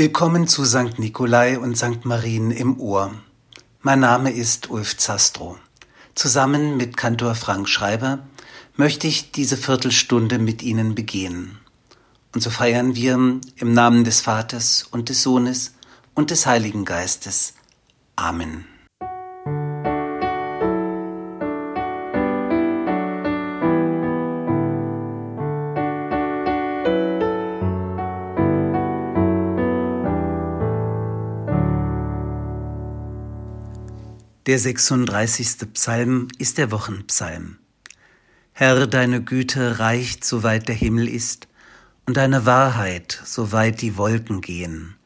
Willkommen zu St. Nikolai und St. Marien im Ohr. Mein Name ist Ulf Zastro. Zusammen mit Kantor Frank Schreiber möchte ich diese Viertelstunde mit Ihnen begehen. Und so feiern wir im Namen des Vaters und des Sohnes und des Heiligen Geistes. Amen. Der 36. Psalm ist der Wochenpsalm. Herr, deine Güte reicht, soweit der Himmel ist, und deine Wahrheit, soweit die Wolken gehen.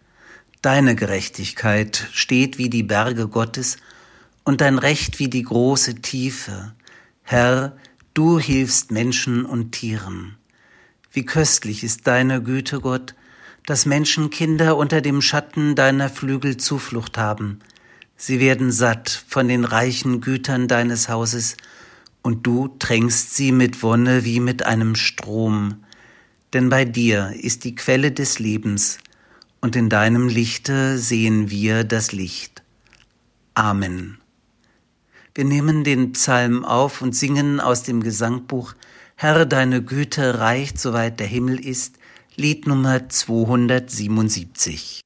Deine Gerechtigkeit steht wie die Berge Gottes, und dein Recht wie die große Tiefe. Herr, du hilfst Menschen und Tieren. Wie köstlich ist deine Güte, Gott, dass Menschenkinder unter dem Schatten deiner Flügel Zuflucht haben – Sie werden satt von den reichen Gütern deines Hauses, und du tränkst sie mit Wonne wie mit einem Strom. Denn bei dir ist die Quelle des Lebens, und in deinem Lichte sehen wir das Licht. Amen. Wir nehmen den Psalm auf und singen aus dem Gesangbuch Herr, deine Güte reicht, soweit der Himmel ist, Lied Nummer 277.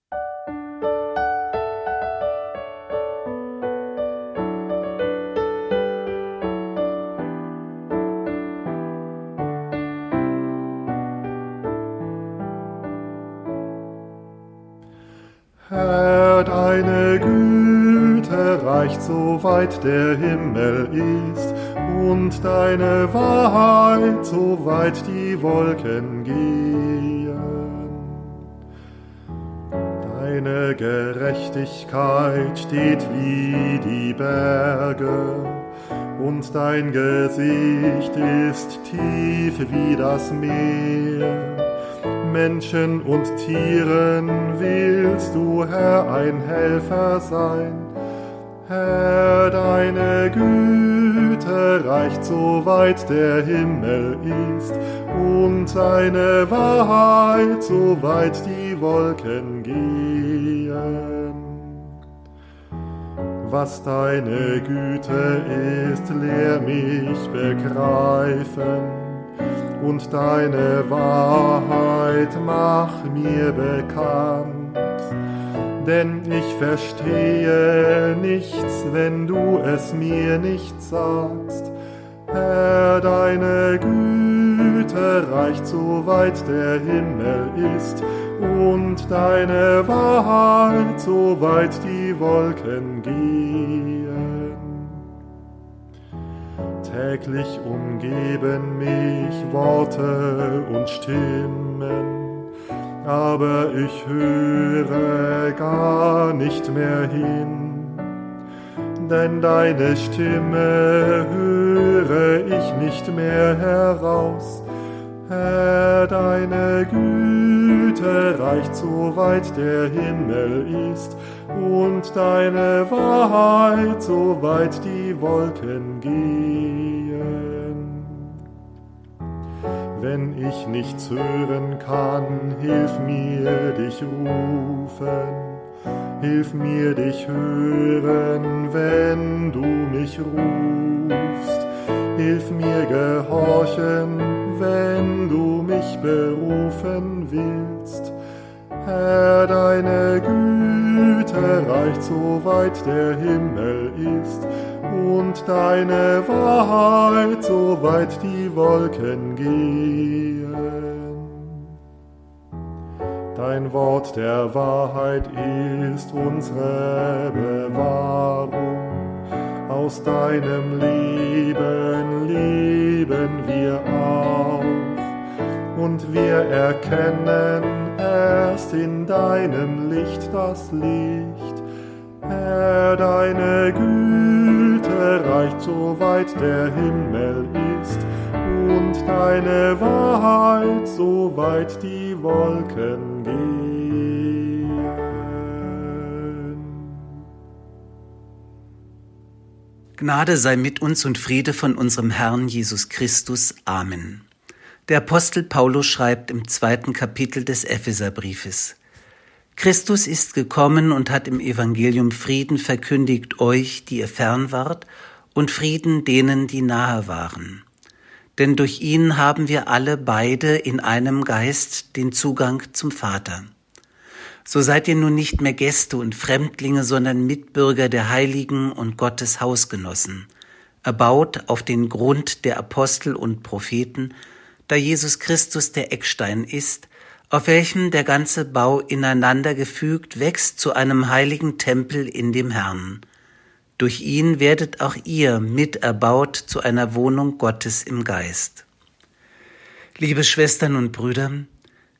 weit der Himmel ist und deine Wahrheit so weit die Wolken gehen. Deine Gerechtigkeit steht wie die Berge und dein Gesicht ist tief wie das Meer. Menschen und Tieren willst du, Herr, ein Helfer sein Herr, deine Güte reicht so weit der Himmel ist. Und deine Wahrheit so weit die Wolken gehen. Was deine Güte ist, lehr mich begreifen. Und deine Wahrheit mach mir bekannt denn ich verstehe nichts, wenn du es mir nicht sagst. Herr, deine Güte reicht so weit der Himmel ist und deine Wahrheit so weit die Wolken gehen. Täglich umgeben mich Worte und Stimmen, aber ich höre gar nicht mehr hin, denn deine Stimme höre ich nicht mehr heraus. Herr, deine Güte reicht so weit der Himmel ist und deine Wahrheit so weit die Wolken gehen. Wenn ich nichts hören kann, hilf mir dich rufen. Hilf mir dich hören, wenn du mich rufst. Hilf mir gehorchen, wenn du mich berufen willst. Herr, deine Güte reicht so weit der Himmel ist und deine Wahrheit so weit die Wolken gehen. Dein Wort der Wahrheit ist unsere Bewahrung. Aus deinem Leben lieben wir auch und wir erkennen erst in deinem Licht das Licht. Herr, deine Güte reicht so weit der Himmel ist und deine Wahrheit so weit die Wolken gehen. Gnade sei mit uns und Friede von unserem Herrn Jesus Christus. Amen. Der Apostel Paulus schreibt im zweiten Kapitel des Epheserbriefes, Christus ist gekommen und hat im Evangelium Frieden verkündigt euch, die ihr fern wart, und Frieden denen, die nahe waren. Denn durch ihn haben wir alle beide in einem Geist den Zugang zum Vater. So seid ihr nun nicht mehr Gäste und Fremdlinge, sondern Mitbürger der Heiligen und Gottes Hausgenossen, erbaut auf den Grund der Apostel und Propheten, da Jesus Christus der Eckstein ist, auf welchem der ganze Bau ineinander gefügt wächst zu einem heiligen Tempel in dem Herrn. Durch ihn werdet auch ihr miterbaut zu einer Wohnung Gottes im Geist. Liebe Schwestern und Brüder,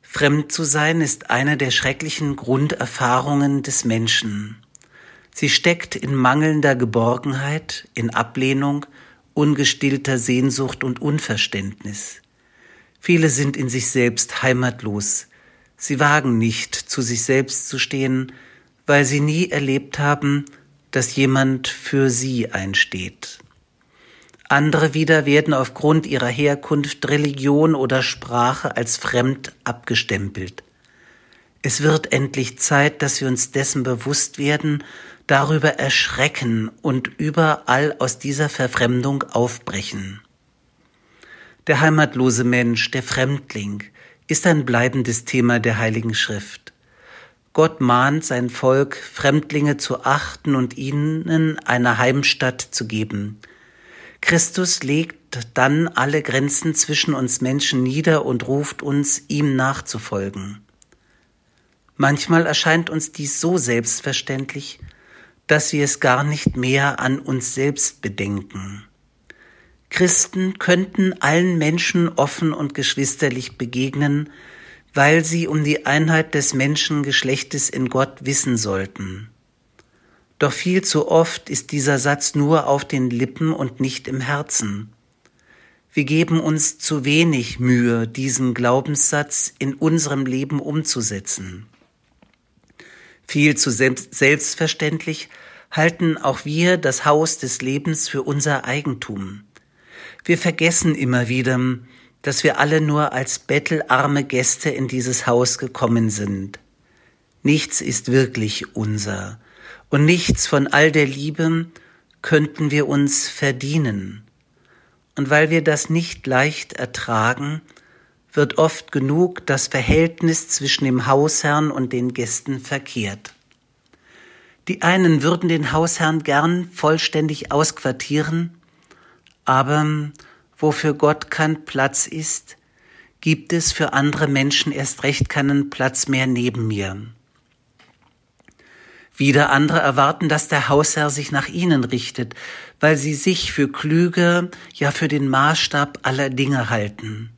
fremd zu sein ist eine der schrecklichen Grunderfahrungen des Menschen. Sie steckt in mangelnder Geborgenheit, in Ablehnung, ungestillter Sehnsucht und Unverständnis. Viele sind in sich selbst heimatlos. Sie wagen nicht, zu sich selbst zu stehen, weil sie nie erlebt haben, dass jemand für sie einsteht. Andere wieder werden aufgrund ihrer Herkunft, Religion oder Sprache als fremd abgestempelt. Es wird endlich Zeit, dass wir uns dessen bewusst werden, darüber erschrecken und überall aus dieser Verfremdung aufbrechen. Der heimatlose Mensch, der Fremdling, ist ein bleibendes Thema der Heiligen Schrift. Gott mahnt sein Volk, Fremdlinge zu achten und ihnen eine Heimstatt zu geben. Christus legt dann alle Grenzen zwischen uns Menschen nieder und ruft uns, ihm nachzufolgen. Manchmal erscheint uns dies so selbstverständlich, dass wir es gar nicht mehr an uns selbst bedenken. Christen könnten allen Menschen offen und geschwisterlich begegnen, weil sie um die Einheit des Menschengeschlechtes in Gott wissen sollten. Doch viel zu oft ist dieser Satz nur auf den Lippen und nicht im Herzen. Wir geben uns zu wenig Mühe, diesen Glaubenssatz in unserem Leben umzusetzen. Viel zu selbstverständlich halten auch wir das Haus des Lebens für unser Eigentum. Wir vergessen immer wieder, dass wir alle nur als bettelarme Gäste in dieses Haus gekommen sind. Nichts ist wirklich unser, und nichts von all der Liebe könnten wir uns verdienen. Und weil wir das nicht leicht ertragen, wird oft genug das Verhältnis zwischen dem Hausherrn und den Gästen verkehrt. Die einen würden den Hausherrn gern vollständig ausquartieren, aber wo für Gott kein Platz ist, gibt es für andere Menschen erst recht keinen Platz mehr neben mir. Wieder andere erwarten, dass der Hausherr sich nach ihnen richtet, weil sie sich für klüger, ja für den Maßstab aller Dinge halten.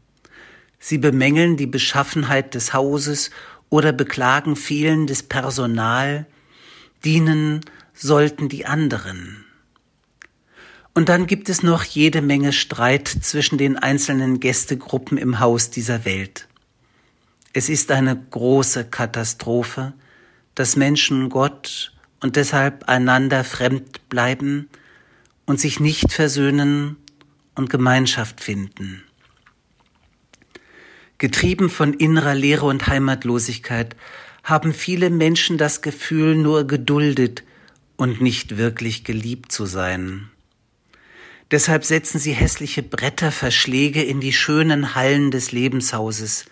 Sie bemängeln die Beschaffenheit des Hauses oder beklagen fehlendes Personal, dienen sollten die anderen. Und dann gibt es noch jede Menge Streit zwischen den einzelnen Gästegruppen im Haus dieser Welt. Es ist eine große Katastrophe, dass Menschen Gott und deshalb einander fremd bleiben und sich nicht versöhnen und Gemeinschaft finden. Getrieben von innerer Leere und Heimatlosigkeit haben viele Menschen das Gefühl, nur geduldet und nicht wirklich geliebt zu sein. Deshalb setzen sie hässliche Bretterverschläge in die schönen Hallen des Lebenshauses.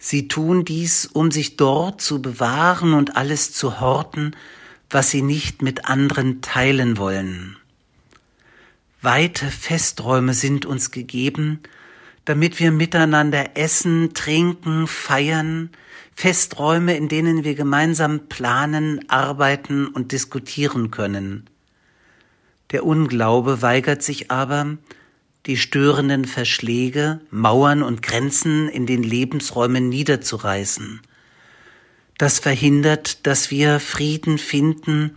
Sie tun dies, um sich dort zu bewahren und alles zu horten, was sie nicht mit anderen teilen wollen. Weite Festräume sind uns gegeben, damit wir miteinander essen, trinken, feiern, Festräume, in denen wir gemeinsam planen, arbeiten und diskutieren können. Der Unglaube weigert sich aber, die störenden Verschläge, Mauern und Grenzen in den Lebensräumen niederzureißen. Das verhindert, dass wir Frieden finden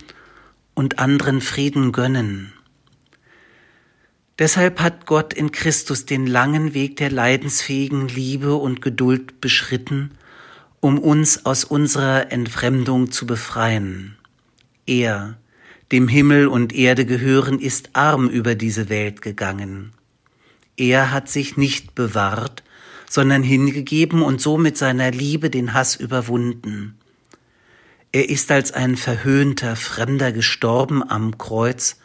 und anderen Frieden gönnen. Deshalb hat Gott in Christus den langen Weg der leidensfähigen Liebe und Geduld beschritten, um uns aus unserer Entfremdung zu befreien. Er, dem Himmel und Erde gehören, ist arm über diese Welt gegangen. Er hat sich nicht bewahrt, sondern hingegeben und so mit seiner Liebe den Hass überwunden. Er ist als ein verhöhnter Fremder gestorben am Kreuz,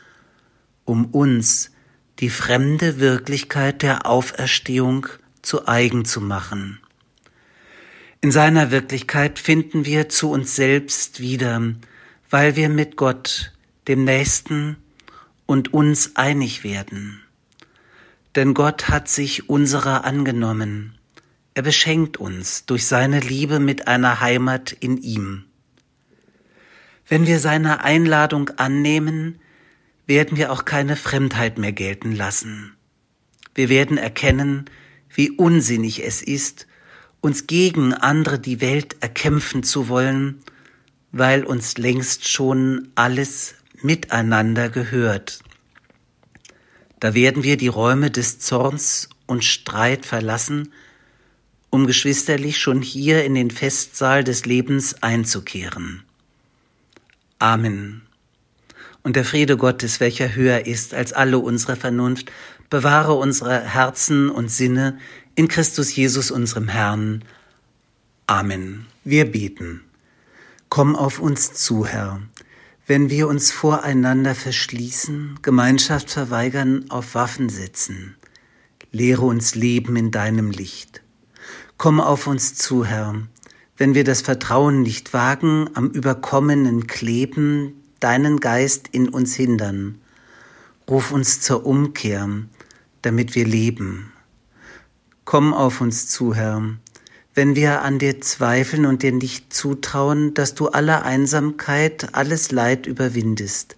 um uns die fremde Wirklichkeit der Auferstehung zu eigen zu machen. In seiner Wirklichkeit finden wir zu uns selbst wieder, weil wir mit Gott, dem Nächsten und uns einig werden. Denn Gott hat sich unserer angenommen. Er beschenkt uns durch seine Liebe mit einer Heimat in ihm. Wenn wir seine Einladung annehmen, werden wir auch keine Fremdheit mehr gelten lassen. Wir werden erkennen, wie unsinnig es ist, uns gegen andere die Welt erkämpfen zu wollen, weil uns längst schon alles miteinander gehört. Da werden wir die Räume des Zorns und Streit verlassen, um geschwisterlich schon hier in den Festsaal des Lebens einzukehren. Amen. Und der Friede Gottes, welcher höher ist als alle unsere Vernunft, bewahre unsere Herzen und Sinne in Christus Jesus unserem Herrn. Amen. Wir beten. Komm auf uns zu, Herr. Wenn wir uns voreinander verschließen, Gemeinschaft verweigern, auf Waffen setzen, lehre uns leben in deinem Licht. Komm auf uns zu, Herr. Wenn wir das Vertrauen nicht wagen, am Überkommenen kleben, deinen Geist in uns hindern. Ruf uns zur Umkehr, damit wir leben. Komm auf uns zu, Herr, wenn wir an dir zweifeln und dir nicht zutrauen, dass du alle Einsamkeit, alles Leid überwindest.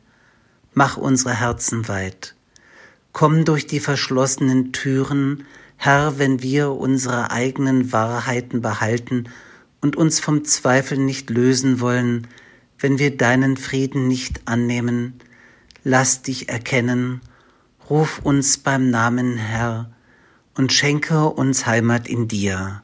Mach unsere Herzen weit. Komm durch die verschlossenen Türen, Herr, wenn wir unsere eigenen Wahrheiten behalten und uns vom Zweifel nicht lösen wollen, wenn wir deinen Frieden nicht annehmen, lass dich erkennen, ruf uns beim Namen Herr und schenke uns Heimat in dir.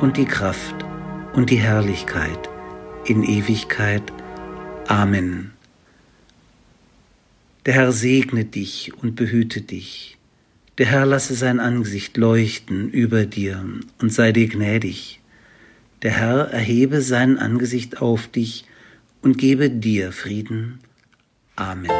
und die Kraft und die Herrlichkeit in Ewigkeit. Amen. Der Herr segne dich und behüte dich. Der Herr lasse sein Angesicht leuchten über dir und sei dir gnädig. Der Herr erhebe sein Angesicht auf dich und gebe dir Frieden. Amen.